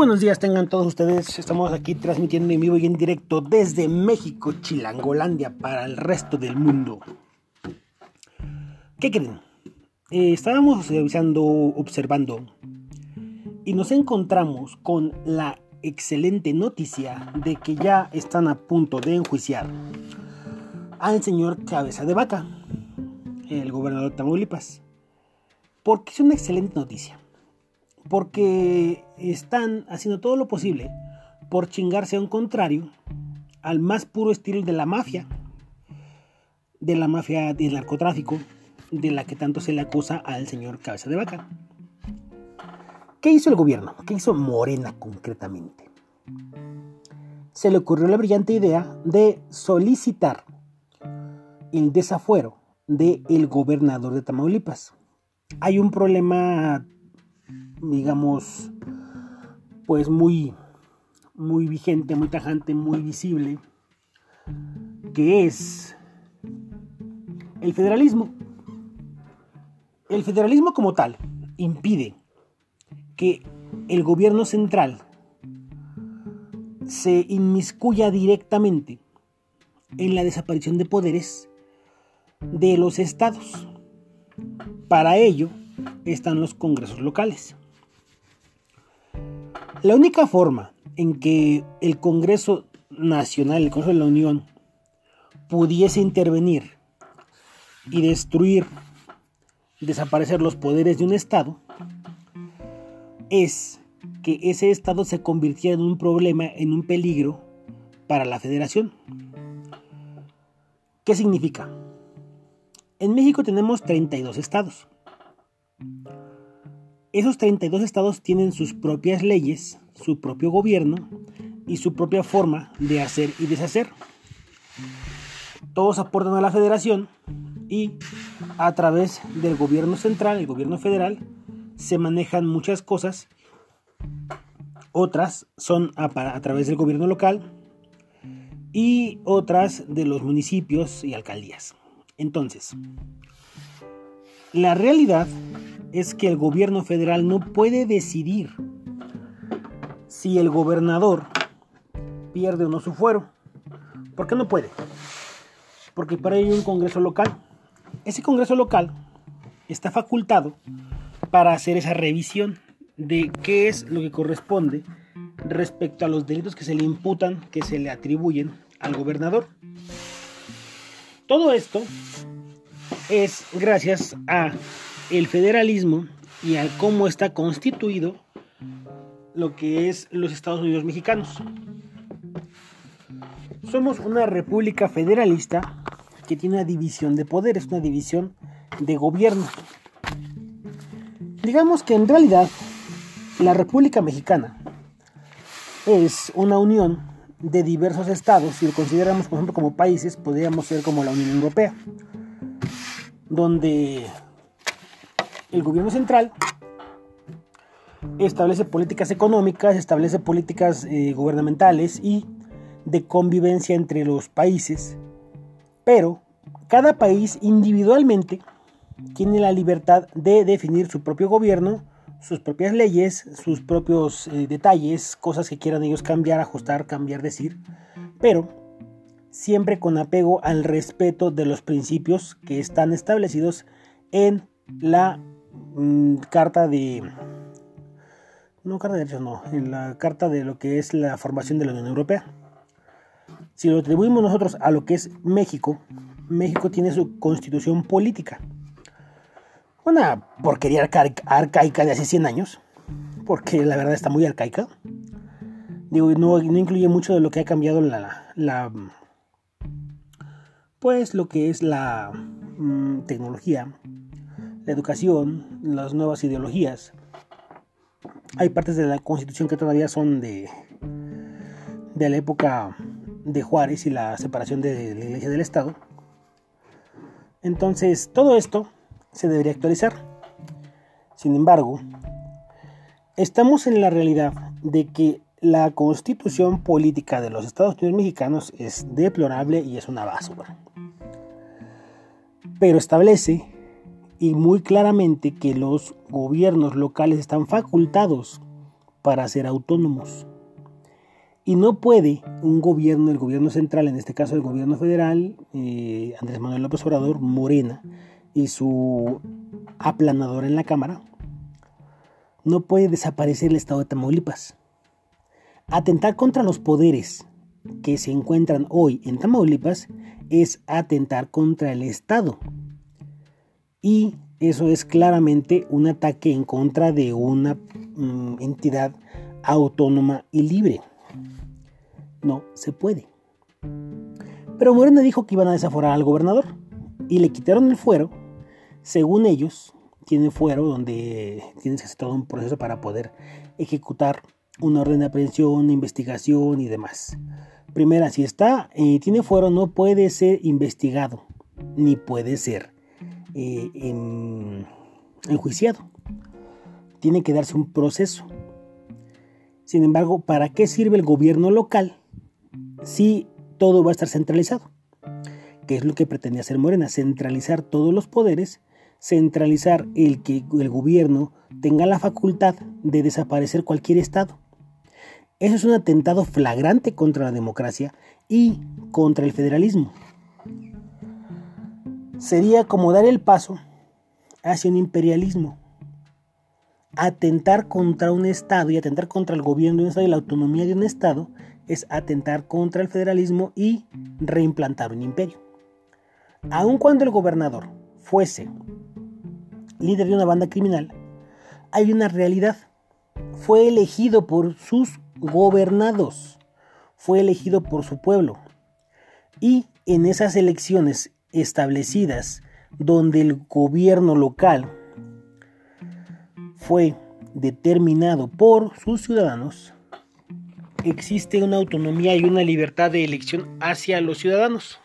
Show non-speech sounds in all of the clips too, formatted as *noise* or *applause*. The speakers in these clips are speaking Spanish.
buenos días tengan todos ustedes. Estamos aquí transmitiendo en vivo y en directo desde México, Chilangolandia, para el resto del mundo. ¿Qué creen? Eh, estábamos revisando, observando, y nos encontramos con la excelente noticia de que ya están a punto de enjuiciar al señor Cabeza de Vaca, el gobernador de Tamaulipas. Porque es una excelente noticia porque están haciendo todo lo posible por chingarse a un contrario al más puro estilo de la mafia, de la mafia del narcotráfico, de la que tanto se le acusa al señor Cabeza de Vaca. ¿Qué hizo el gobierno? ¿Qué hizo Morena concretamente? Se le ocurrió la brillante idea de solicitar el desafuero del el gobernador de Tamaulipas. Hay un problema digamos, pues muy, muy vigente, muy tajante, muy visible, que es el federalismo. El federalismo como tal impide que el gobierno central se inmiscuya directamente en la desaparición de poderes de los estados. Para ello están los congresos locales. La única forma en que el Congreso Nacional, el Congreso de la Unión, pudiese intervenir y destruir, desaparecer los poderes de un Estado, es que ese Estado se convirtiera en un problema, en un peligro para la federación. ¿Qué significa? En México tenemos 32 estados. Esos 32 estados tienen sus propias leyes, su propio gobierno y su propia forma de hacer y deshacer. Todos aportan a la federación y a través del gobierno central, el gobierno federal, se manejan muchas cosas. Otras son a, a través del gobierno local y otras de los municipios y alcaldías. Entonces, la realidad es que el gobierno federal no puede decidir si el gobernador pierde o no su fuero. ¿Por qué no puede? Porque para ello hay un congreso local. Ese congreso local está facultado para hacer esa revisión de qué es lo que corresponde respecto a los delitos que se le imputan, que se le atribuyen al gobernador. Todo esto es gracias a el federalismo y al cómo está constituido lo que es los Estados Unidos mexicanos. Somos una república federalista que tiene una división de poderes, una división de gobierno. Digamos que en realidad la República Mexicana es una unión de diversos estados. Si lo consideramos, por ejemplo, como países, podríamos ser como la Unión Europea, donde el gobierno central establece políticas económicas, establece políticas eh, gubernamentales y de convivencia entre los países, pero cada país individualmente tiene la libertad de definir su propio gobierno, sus propias leyes, sus propios eh, detalles, cosas que quieran ellos cambiar, ajustar, cambiar, decir, pero siempre con apego al respeto de los principios que están establecidos en la Mm, carta de... No, carta de derechos, no. En la carta de lo que es la formación de la Unión Europea. Si lo atribuimos nosotros a lo que es México, México tiene su constitución política. Una porquería arcaica de hace 100 años, porque la verdad está muy arcaica. Digo, no, no incluye mucho de lo que ha cambiado la, la pues lo que es la mm, tecnología, la educación, las nuevas ideologías. Hay partes de la constitución que todavía son de, de la época de Juárez y la separación de la iglesia del Estado. Entonces, todo esto se debería actualizar. Sin embargo, estamos en la realidad de que la constitución política de los Estados Unidos mexicanos es deplorable y es una basura. Pero establece y muy claramente que los gobiernos locales están facultados para ser autónomos. Y no puede un gobierno, el gobierno central, en este caso el gobierno federal, eh, Andrés Manuel López Obrador, Morena, y su aplanador en la Cámara, no puede desaparecer el Estado de Tamaulipas. Atentar contra los poderes que se encuentran hoy en Tamaulipas es atentar contra el Estado. Y eso es claramente un ataque en contra de una mm, entidad autónoma y libre. No se puede. Pero Morena dijo que iban a desaforar al gobernador y le quitaron el fuero. Según ellos, tiene fuero donde tienes que hacer todo un proceso para poder ejecutar una orden de aprehensión, investigación y demás. Primera, si está, eh, tiene fuero, no puede ser investigado, ni puede ser eh, enjuiciado. Tiene que darse un proceso. Sin embargo, ¿para qué sirve el gobierno local si todo va a estar centralizado? ¿Qué es lo que pretende hacer Morena? Centralizar todos los poderes, centralizar el que el gobierno tenga la facultad de desaparecer cualquier estado. Eso es un atentado flagrante contra la democracia y contra el federalismo. Sería como dar el paso hacia un imperialismo. Atentar contra un Estado y atentar contra el gobierno de un Estado y la autonomía de un Estado es atentar contra el federalismo y reimplantar un imperio. Aun cuando el gobernador fuese líder de una banda criminal, hay una realidad. Fue elegido por sus gobernados, fue elegido por su pueblo. Y en esas elecciones establecidas, donde el gobierno local fue determinado por sus ciudadanos, existe una autonomía y una libertad de elección hacia los ciudadanos.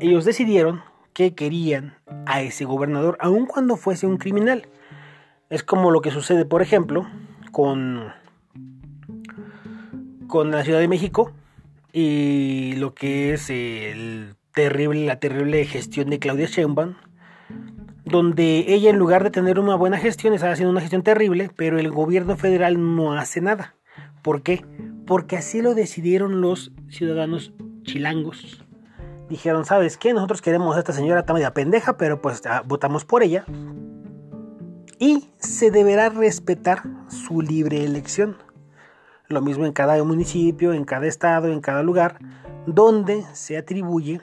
Ellos decidieron que querían a ese gobernador, aun cuando fuese un criminal. Es como lo que sucede, por ejemplo, con, con la Ciudad de México y lo que es el terrible, la terrible gestión de Claudia Sheinbaum, donde ella en lugar de tener una buena gestión está haciendo una gestión terrible, pero el gobierno federal no hace nada. ¿Por qué? Porque así lo decidieron los ciudadanos chilangos dijeron, ¿sabes qué? Nosotros queremos a esta señora está media pendeja, pero pues ah, votamos por ella. Y se deberá respetar su libre elección. Lo mismo en cada municipio, en cada estado, en cada lugar, donde se atribuye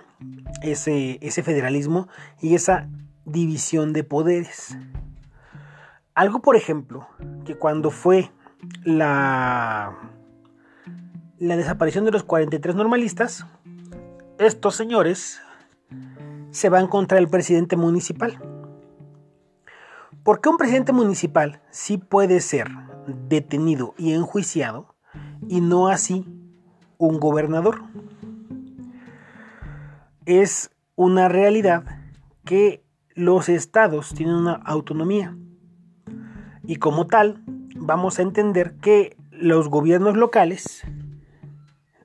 ese, ese federalismo y esa división de poderes. Algo, por ejemplo, que cuando fue la, la desaparición de los 43 normalistas, estos señores se van contra el presidente municipal. ¿Por qué un presidente municipal sí puede ser detenido y enjuiciado y no así un gobernador? Es una realidad que los estados tienen una autonomía y como tal vamos a entender que los gobiernos locales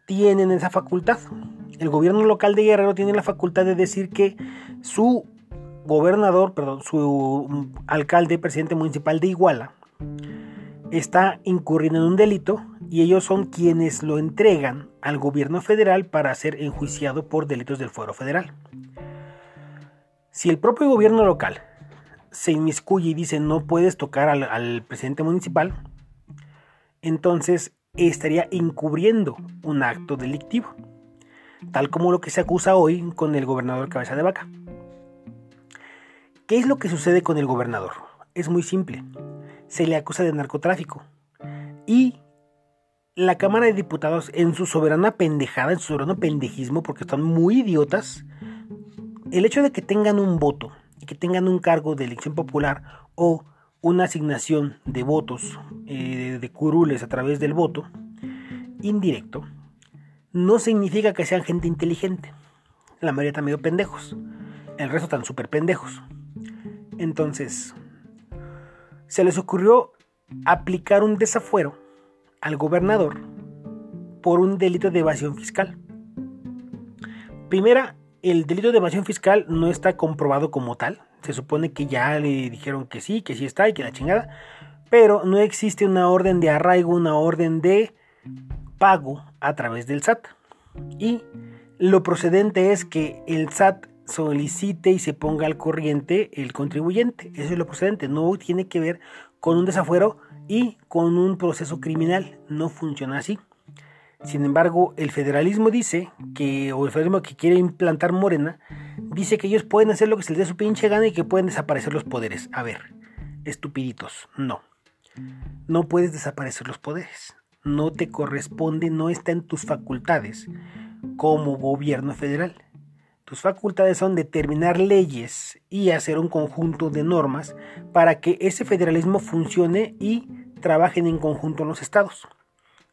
tienen esa facultad. El gobierno local de Guerrero tiene la facultad de decir que su gobernador, perdón, su alcalde, presidente municipal de Iguala, está incurriendo en un delito y ellos son quienes lo entregan al gobierno federal para ser enjuiciado por delitos del fuero federal. Si el propio gobierno local se inmiscuye y dice no puedes tocar al, al presidente municipal, entonces estaría encubriendo un acto delictivo tal como lo que se acusa hoy con el gobernador Cabeza de Vaca. ¿Qué es lo que sucede con el gobernador? Es muy simple. Se le acusa de narcotráfico. Y la Cámara de Diputados, en su soberana pendejada, en su soberano pendejismo, porque están muy idiotas, el hecho de que tengan un voto y que tengan un cargo de elección popular o una asignación de votos, eh, de curules a través del voto, indirecto, no significa que sean gente inteligente. La mayoría están medio pendejos. El resto están súper pendejos. Entonces, se les ocurrió aplicar un desafuero al gobernador por un delito de evasión fiscal. Primera, el delito de evasión fiscal no está comprobado como tal. Se supone que ya le dijeron que sí, que sí está y que la chingada. pero no existe una orden de arraigo, una orden de pago a través del SAT. Y lo procedente es que el SAT solicite y se ponga al corriente el contribuyente. Eso es lo procedente. No tiene que ver con un desafuero y con un proceso criminal. No funciona así. Sin embargo, el federalismo dice que, o el federalismo que quiere implantar Morena, dice que ellos pueden hacer lo que se les dé su pinche gana y que pueden desaparecer los poderes. A ver, estupiditos, no. No puedes desaparecer los poderes. No te corresponde, no está en tus facultades como gobierno federal. Tus facultades son determinar leyes y hacer un conjunto de normas para que ese federalismo funcione y trabajen en conjunto los estados.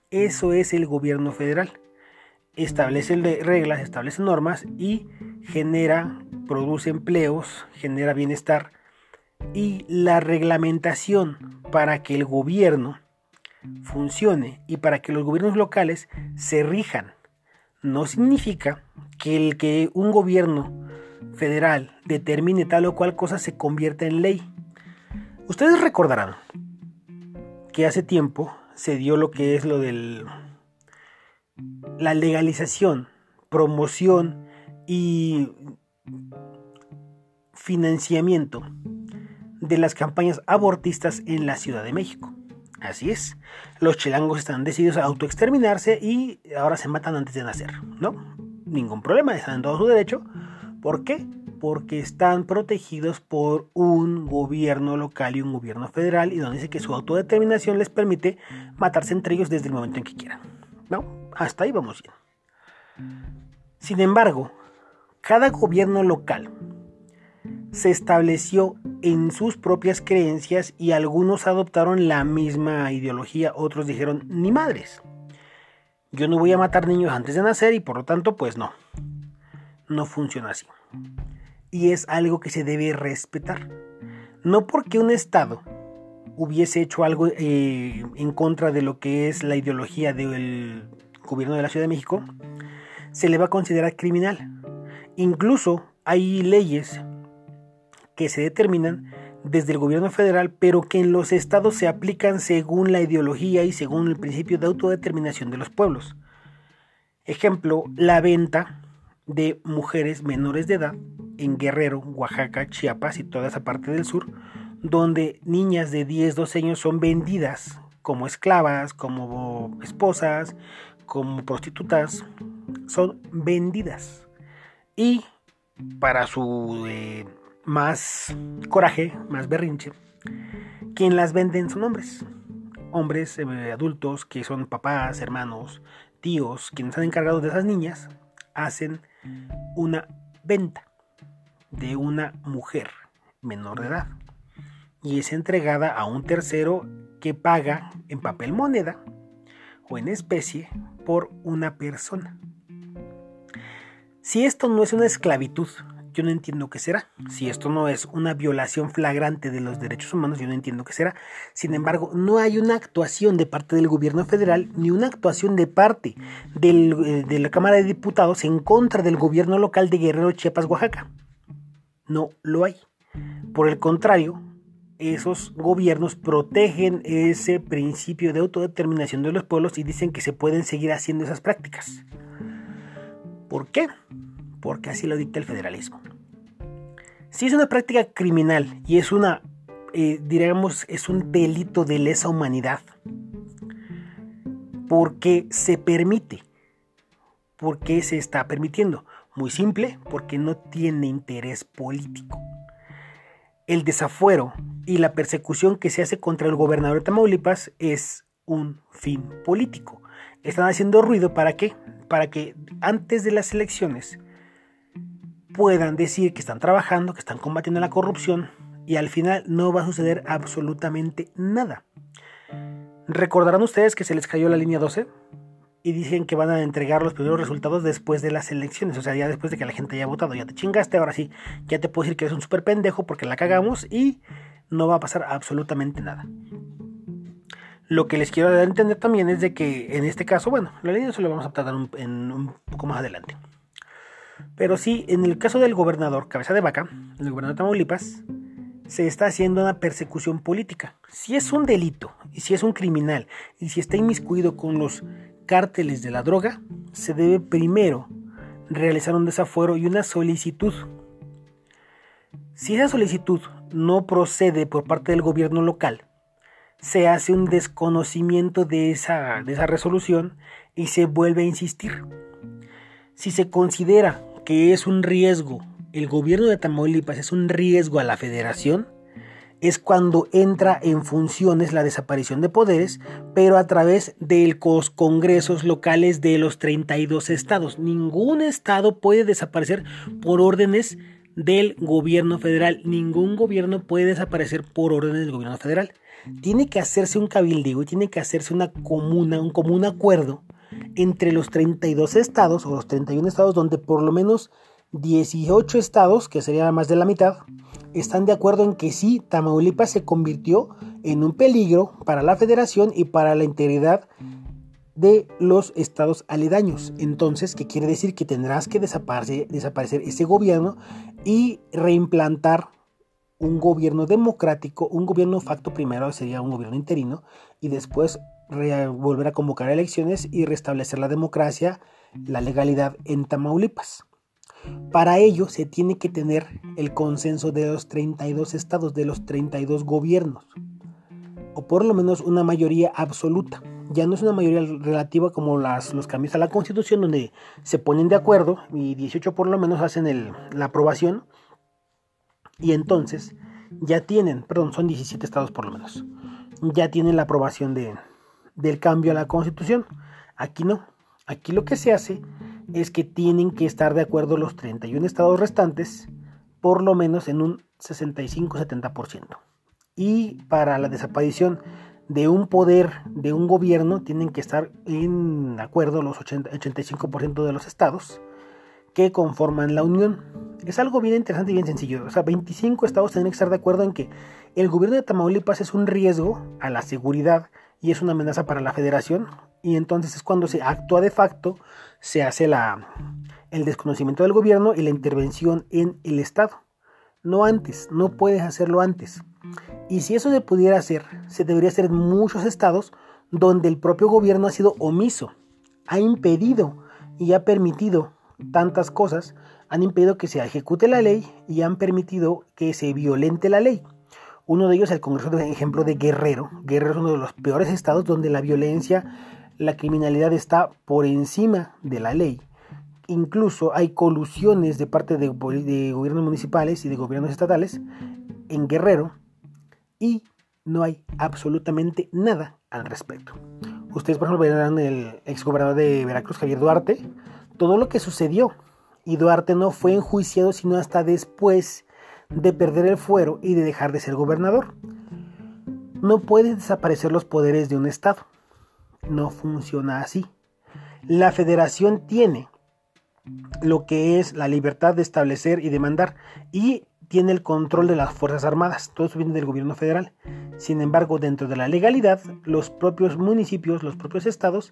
Eso es el gobierno federal. Establece reglas, establece normas y genera, produce empleos, genera bienestar. Y la reglamentación para que el gobierno funcione y para que los gobiernos locales se rijan no significa que el que un gobierno federal determine tal o cual cosa se convierta en ley. Ustedes recordarán que hace tiempo se dio lo que es lo del la legalización, promoción y financiamiento de las campañas abortistas en la Ciudad de México. Así es, los chilangos están decididos a autoexterminarse y ahora se matan antes de nacer, ¿no? Ningún problema, están en todo su derecho. ¿Por qué? porque están protegidos por un gobierno local y un gobierno federal y donde dice que su autodeterminación les permite matarse entre ellos desde el momento en que quieran. ¿No? Hasta ahí vamos bien. Sin embargo, cada gobierno local se estableció en sus propias creencias y algunos adoptaron la misma ideología, otros dijeron, ni madres. Yo no voy a matar niños antes de nacer y por lo tanto, pues no. No funciona así y es algo que se debe respetar. No porque un Estado hubiese hecho algo eh, en contra de lo que es la ideología del gobierno de la Ciudad de México, se le va a considerar criminal. Incluso hay leyes que se determinan desde el gobierno federal, pero que en los estados se aplican según la ideología y según el principio de autodeterminación de los pueblos. Ejemplo, la venta de mujeres menores de edad en Guerrero, Oaxaca, Chiapas y toda esa parte del sur, donde niñas de 10, 12 años son vendidas como esclavas, como esposas, como prostitutas, son vendidas. Y para su eh, más coraje, más berrinche, quien las venden son hombres. Hombres eh, adultos que son papás, hermanos, tíos, quienes están encargados de esas niñas, hacen una venta de una mujer menor de edad y es entregada a un tercero que paga en papel moneda o en especie por una persona. Si esto no es una esclavitud, yo no entiendo qué será. Si esto no es una violación flagrante de los derechos humanos, yo no entiendo qué será. Sin embargo, no hay una actuación de parte del gobierno federal ni una actuación de parte eh, de la Cámara de Diputados en contra del gobierno local de Guerrero, Chiapas, Oaxaca no lo hay. Por el contrario, esos gobiernos protegen ese principio de autodeterminación de los pueblos y dicen que se pueden seguir haciendo esas prácticas. ¿Por qué? Porque así lo dicta el federalismo. Si es una práctica criminal y es una, eh, diríamos, es un delito de lesa humanidad, porque se permite, porque se está permitiendo, muy simple, porque no tiene interés político. El desafuero y la persecución que se hace contra el gobernador de Tamaulipas es un fin político. Están haciendo ruido para qué? Para que antes de las elecciones puedan decir que están trabajando, que están combatiendo la corrupción y al final no va a suceder absolutamente nada. ¿Recordarán ustedes que se les cayó la línea 12? y dicen que van a entregar los primeros resultados después de las elecciones, o sea, ya después de que la gente haya votado, ya te chingaste, ahora sí, ya te puedo decir que eres un súper pendejo porque la cagamos y no va a pasar absolutamente nada. Lo que les quiero dar a entender también es de que en este caso, bueno, la línea se lo vamos a tratar un poco más adelante. Pero sí, en el caso del gobernador, cabeza de vaca, el gobernador de Tamaulipas, se está haciendo una persecución política. Si es un delito y si es un criminal y si está inmiscuido con los cárteles de la droga, se debe primero realizar un desafuero y una solicitud. Si esa solicitud no procede por parte del gobierno local, se hace un desconocimiento de esa, de esa resolución y se vuelve a insistir. Si se considera que es un riesgo, el gobierno de Tamaulipas es un riesgo a la federación, es cuando entra en funciones la desaparición de poderes, pero a través de los congresos locales de los 32 estados. Ningún estado puede desaparecer por órdenes del gobierno federal. Ningún gobierno puede desaparecer por órdenes del gobierno federal. Tiene que hacerse un cabildeo y tiene que hacerse una comuna, un común acuerdo entre los 32 estados o los 31 estados donde por lo menos 18 estados, que sería más de la mitad, están de acuerdo en que sí, Tamaulipas se convirtió en un peligro para la federación y para la integridad de los estados aledaños. Entonces, ¿qué quiere decir? Que tendrás que desaparecer, desaparecer ese gobierno y reimplantar un gobierno democrático, un gobierno facto primero sería un gobierno interino y después volver a convocar elecciones y restablecer la democracia, la legalidad en Tamaulipas. Para ello se tiene que tener el consenso de los 32 estados, de los 32 gobiernos, o por lo menos una mayoría absoluta. Ya no es una mayoría relativa como las, los cambios a la constitución, donde se ponen de acuerdo y 18 por lo menos hacen la aprobación, y entonces ya tienen, perdón, son 17 estados por lo menos, ya tienen la aprobación de, del cambio a la constitución. Aquí no, aquí lo que se hace es que tienen que estar de acuerdo los 31 estados restantes, por lo menos en un 65-70%. Y para la desaparición de un poder de un gobierno tienen que estar en acuerdo los 85% de los estados que conforman la Unión. Es algo bien interesante y bien sencillo. O sea, 25 estados tienen que estar de acuerdo en que el gobierno de Tamaulipas es un riesgo a la seguridad y es una amenaza para la federación y entonces es cuando se actúa de facto, se hace la, el desconocimiento del gobierno y la intervención en el Estado. No antes, no puedes hacerlo antes. Y si eso se pudiera hacer, se debería hacer en muchos estados donde el propio gobierno ha sido omiso, ha impedido y ha permitido tantas cosas, han impedido que se ejecute la ley y han permitido que se violente la ley. Uno de ellos es el Congreso de ejemplo de Guerrero. Guerrero es uno de los peores estados donde la violencia, la criminalidad está por encima de la ley. Incluso hay colusiones de parte de, gobiernos municipales y de gobiernos estatales en Guerrero y no hay absolutamente nada al respecto. Ustedes, por ejemplo, verán el exgobernador de Veracruz, Javier Duarte, todo lo que sucedió. Y Duarte no fue enjuiciado sino hasta después de perder el fuero y de dejar de ser gobernador. No pueden desaparecer los poderes de un Estado. No funciona así. La federación tiene lo que es la libertad de establecer y demandar y tiene el control de las Fuerzas Armadas. Todo eso viene del gobierno federal. Sin embargo, dentro de la legalidad, los propios municipios, los propios estados,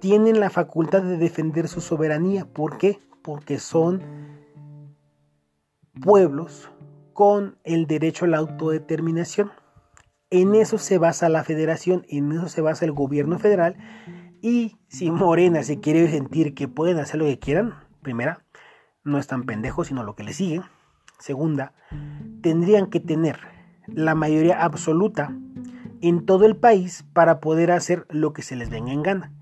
tienen la facultad de defender su soberanía. ¿Por qué? Porque son pueblos con el derecho a la autodeterminación. En eso se basa la federación, en eso se basa el gobierno federal. Y si Morena se quiere sentir que pueden hacer lo que quieran, primera, no están pendejos, sino lo que le sigue. Segunda, tendrían que tener la mayoría absoluta en todo el país para poder hacer lo que se les venga en gana.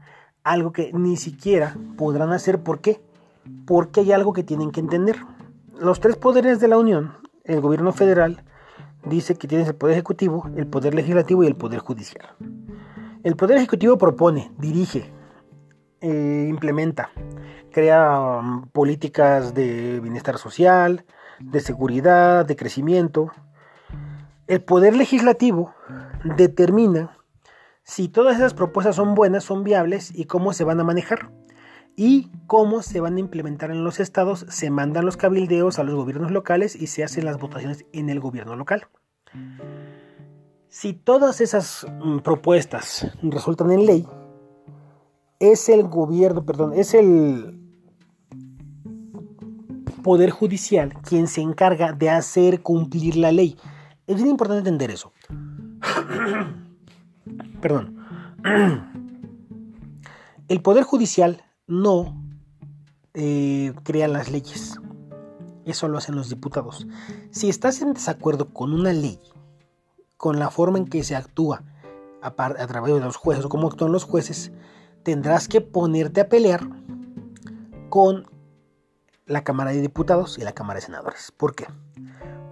Algo que ni siquiera podrán hacer. ¿Por qué? Porque hay algo que tienen que entender. Los tres poderes de la Unión el gobierno federal dice que tienes el poder ejecutivo, el poder legislativo y el poder judicial. El poder ejecutivo propone, dirige, eh, implementa, crea um, políticas de bienestar social, de seguridad, de crecimiento. El poder legislativo determina si todas esas propuestas son buenas, son viables y cómo se van a manejar y cómo se van a implementar en los estados, se mandan los cabildeos a los gobiernos locales y se hacen las votaciones en el gobierno local. Si todas esas mm, propuestas resultan en ley, es el gobierno, perdón, es el poder judicial quien se encarga de hacer cumplir la ley. Es bien importante entender eso. *coughs* Perdón. *coughs* El Poder Judicial no eh, crea las leyes. Eso lo hacen los diputados. Si estás en desacuerdo con una ley, con la forma en que se actúa a, a través de los jueces o cómo actúan los jueces, tendrás que ponerte a pelear con la Cámara de Diputados y la Cámara de Senadores. ¿Por qué?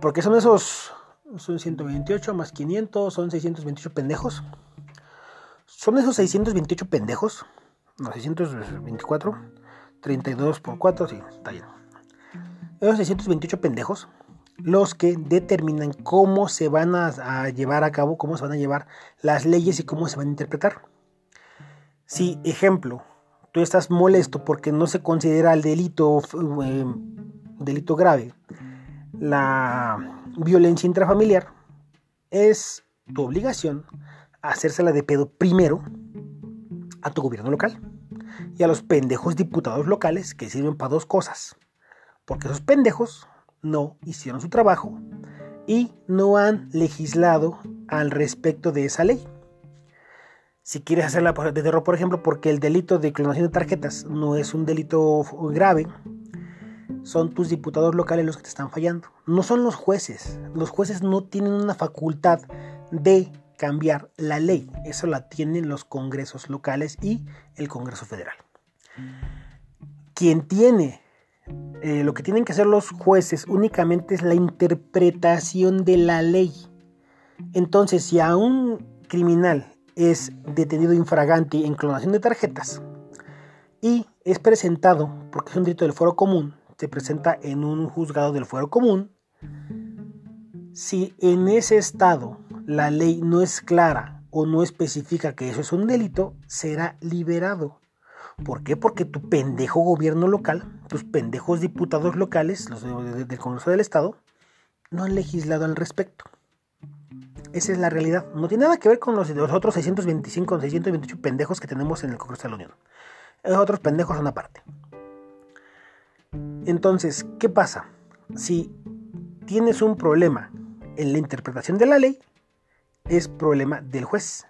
Porque son esos, son 128 más 500, son 628 pendejos. Son esos 628 pendejos, no, 624, 32 por 4, sí, está bien. Esos 628 pendejos, los que determinan cómo se van a, llevar a cabo, cómo se van a llevar las leyes y cómo se van a interpretar. Si, ejemplo, tú estás molesto porque no se considera el delito, eh, delito grave, la violencia intrafamiliar, es tu obligación hacérsela de pedo primero a tu gobierno local y a los pendejos diputados locales que sirven para dos cosas. Porque esos pendejos no hicieron su trabajo y no han legislado al respecto de esa ley. Si quieres hacerla de terror, por ejemplo, porque el delito de clonación de tarjetas no es un delito grave, son tus diputados locales los que te están fallando. No son los jueces. Los jueces no tienen una facultad de cambiar la ley. Eso la tienen los congresos locales y el Congreso Federal. Quien tiene eh, lo que tienen que hacer los jueces únicamente es la interpretación de la ley. Entonces, si a un criminal es detenido infragante en clonación de tarjetas y es presentado, porque es un delito del fuero común, se presenta en un juzgado del fuero común, si en ese estado la ley no es clara o no especifica que eso es un delito, será liberado. ¿Por qué? Porque tu pendejo gobierno local, tus pendejos diputados locales, los del Congreso del Estado, no han legislado al respecto. Esa es la realidad. No tiene nada que ver con los, los otros 625 o 628 pendejos que tenemos en el Congreso de la Unión. Esos otros pendejos son aparte. Entonces, ¿qué pasa? Si tienes un problema en la interpretación de la ley, es problema del juez.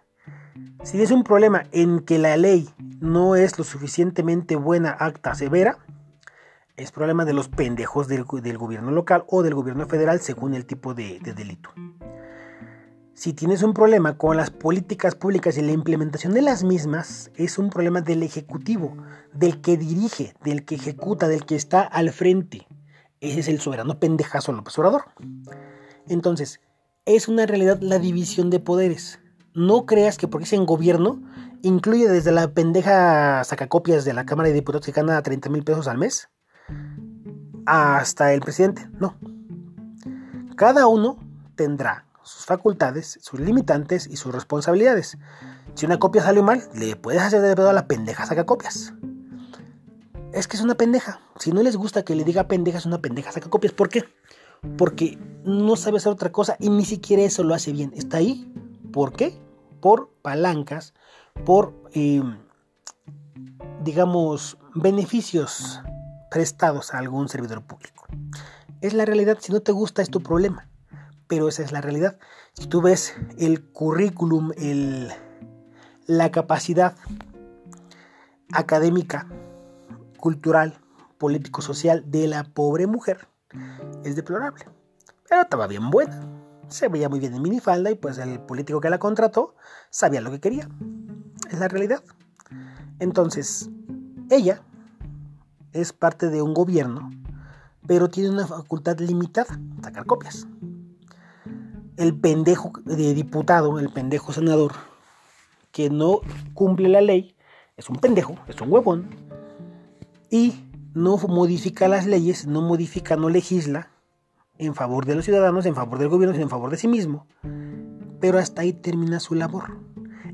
Si tienes un problema en que la ley no es lo suficientemente buena, acta, severa, es problema de los pendejos del, gobierno local o del gobierno federal según el tipo de delito. Si tienes un problema con las políticas públicas y la implementación de las mismas, es un problema del Ejecutivo, del que dirige, del que ejecuta, del que está al frente. Ese es el soberano pendejazo López. Entonces, es una realidad la división de poderes. No creas que porque es en gobierno, incluye desde la pendeja sacacopias de la Cámara de Diputados que gana 30 mil pesos al mes, hasta el presidente. No. Cada uno tendrá sus facultades, sus limitantes y sus responsabilidades. Si una copia sale mal, le puedes hacer de pedo a la pendeja saca copias. Es que es una pendeja. Si no les gusta que le diga pendeja, es una pendeja saca copias. ¿Por qué? Porque no sabe hacer otra cosa y ni siquiera eso lo hace bien. Está ahí. ¿Por qué? Por palancas, por, eh, digamos, beneficios prestados a algún servidor público. Es la realidad. Si no te gusta, es tu problema pero esa es la realidad. Si tú ves el currículum, el, la capacidad académica, cultural, político-social de la pobre mujer, es deplorable. Pero estaba bien buena. Se veía muy bien en minifalda y pues el político que la contrató sabía lo que quería. Es la realidad. Entonces, ella es parte de un gobierno, pero tiene una facultad limitada, sacar copias el pendejo de diputado, el pendejo senador, que no cumple la ley, es un pendejo, es un huevón, y no modifica las leyes, no modifica, no legisla en favor de los ciudadanos, en favor del gobierno, sino en favor de sí mismo. Pero hasta ahí termina su labor.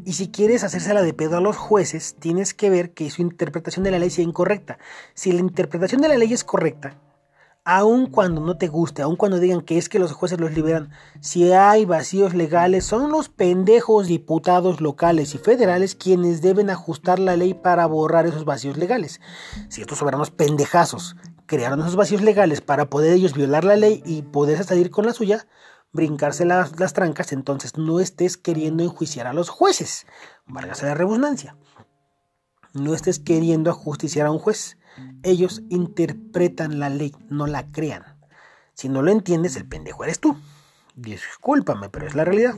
Y si quieres hacérsela de pedo a los jueces, tienes que ver que su interpretación de la ley sea incorrecta. Si la interpretación de la ley es correcta, aun cuando no te guste, aun cuando digan que es que los jueces los liberan, si hay vacíos legales, son los pendejos diputados locales y federales quienes deben ajustar la ley para borrar esos vacíos legales. Si estos soberanos pendejazos crearon esos vacíos legales para poder ellos violar la ley y poder salir con la suya, brincarse las, las trancas, entonces no estés queriendo enjuiciar a los jueces. Válgase la redundancia. No estés queriendo ajusticiar a un juez. Ellos interpretan la ley, no la crean. Si no lo entiendes, el pendejo eres tú. Discúlpame, pero es la realidad.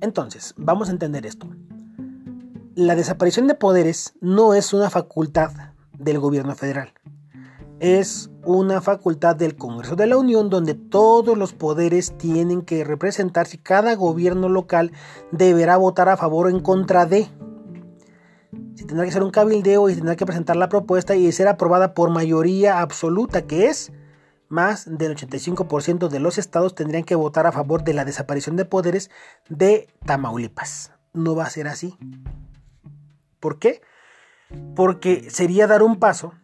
Entonces, vamos a entender esto. La desaparición de poderes no es una facultad del gobierno federal. Es una facultad del Congreso de la Unión donde todos los poderes tienen que representarse y cada gobierno local deberá votar a favor o en contra de si tendrá que ser un cabildeo y tendrá que presentar la propuesta y ser aprobada por mayoría absoluta, que es más del 85% de los estados tendrían que votar a favor de la desaparición de poderes de Tamaulipas. No va a ser así. ¿Por qué? Porque sería dar un paso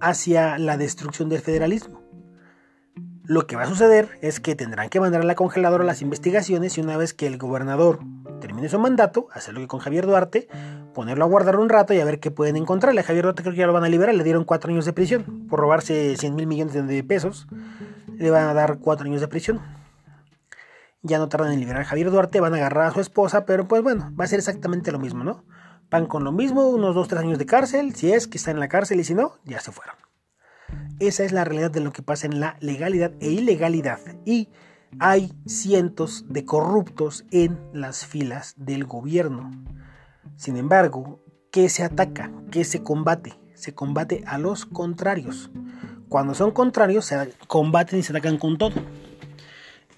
hacia la destrucción del federalismo. Lo que va a suceder es que tendrán que mandar a la congeladora las investigaciones y una vez que el gobernador termine su mandato, hacerlo con Javier Duarte, ponerlo a guardar un rato y a ver qué pueden encontrarle. A Javier Duarte creo que ya lo van a liberar, le dieron cuatro años de prisión por robarse 100 mil millones de pesos. Le van a dar cuatro años de prisión. Ya no tardan en liberar a Javier Duarte, van a agarrar a su esposa, pero pues bueno, va a ser exactamente lo mismo, ¿no? Van con lo mismo, unos dos, tres años de cárcel, si es que está en la cárcel y si no, ya se fueron. Esa es la realidad de lo que pasa en la legalidad e ilegalidad. Y hay cientos de corruptos en las filas del gobierno. Sin embargo, ¿qué se ataca? ¿Qué se combate? Se combate a los contrarios. Cuando son contrarios, se combaten y se atacan con todo.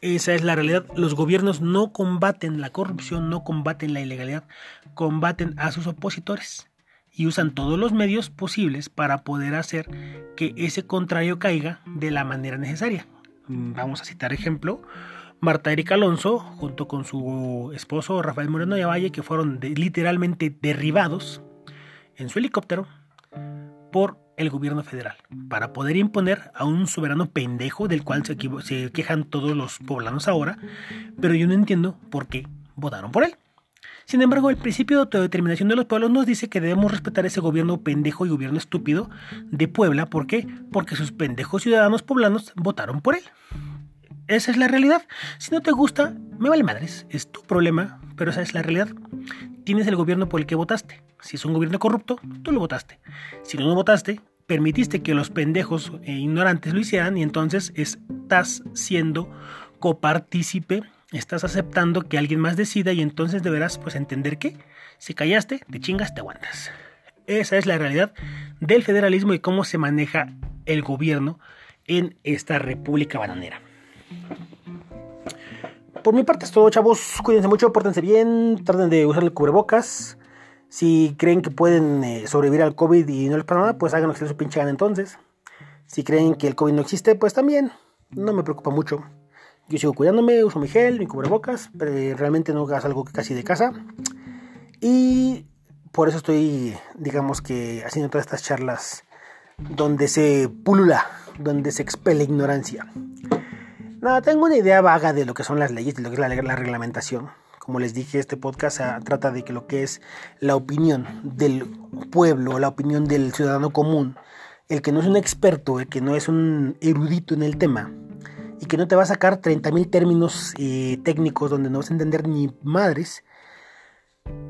Esa es la realidad. Los gobiernos no combaten la corrupción, no combaten la ilegalidad, combaten a sus opositores y usan todos los medios posibles para poder hacer que ese contrario caiga de la manera necesaria. Vamos a citar ejemplo, Marta Erika Alonso, junto con su esposo Rafael Moreno de Valle, que fueron literalmente derribados en su helicóptero por el gobierno federal, para poder imponer a un soberano pendejo del cual se, se quejan todos los poblanos ahora, pero yo no entiendo por qué votaron por él. Sin embargo, el principio de autodeterminación de los pueblos nos dice que debemos respetar ese gobierno pendejo y gobierno estúpido de Puebla. ¿Por qué? Porque sus pendejos ciudadanos poblanos votaron por él. Esa es la realidad. Si no te gusta, me vale madres. Es tu problema, pero esa es la realidad. Tienes el gobierno por el que votaste. Si es un gobierno corrupto, tú lo votaste. Si no lo votaste, permitiste que los pendejos e ignorantes lo hicieran y entonces estás siendo copartícipe estás aceptando que alguien más decida y entonces deberás pues entender que si callaste, te chingas, te aguantas. Esa es la realidad del federalismo y cómo se maneja el gobierno en esta república bananera. Por mi parte es todo, chavos. Cuídense mucho, pórtense bien, traten de usar el cubrebocas. Si creen que pueden eh, sobrevivir al COVID y no les pasa nada, pues háganlo que su pinche gana entonces. Si creen que el COVID no existe, pues también. No me preocupa mucho. Yo sigo cuidándome, uso mi gel, mi cubrebocas, pero realmente no algo casi de casa. Y por eso estoy, digamos que, haciendo todas estas charlas donde se pulula, donde se expele ignorancia. Nada, tengo una idea vaga de lo que son las leyes, de lo que es la, la reglamentación. Como les dije, este podcast trata de que lo que es la opinión del pueblo, la opinión del ciudadano común, el que no es un experto, el que no es un erudito en el tema, y que no te va a sacar 30.000 términos eh, técnicos donde no vas a entender ni madres,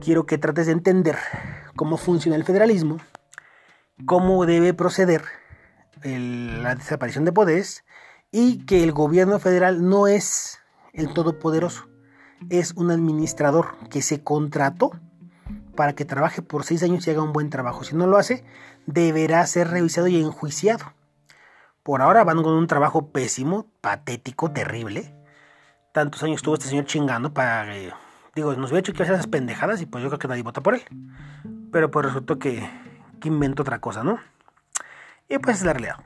quiero que trates de entender cómo funciona el federalismo, cómo debe proceder la desaparición de poderes y que el gobierno federal no es el todopoderoso, es un administrador que se contrató para que trabaje por seis años y haga un buen trabajo. Si no lo hace, deberá ser revisado y enjuiciado. Por ahora van con un trabajo pésimo, patético, terrible. Tantos años estuvo este señor chingando para... digo, nos hubiera hecho que hacer esas pendejadas y pues yo creo que nadie vota por él. Pero pues resultó que, que inventó otra cosa, ¿no? Y pues es la realidad.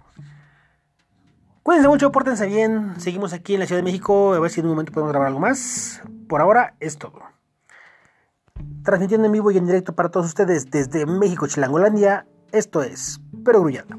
Cuídense mucho, pórtense bien. Seguimos aquí en la Ciudad de México. A ver si en un momento podemos grabar algo más. Por ahora es todo. Transmitiendo en vivo y en directo para todos ustedes desde México, Chilangolandia. Esto es Pero Grullando.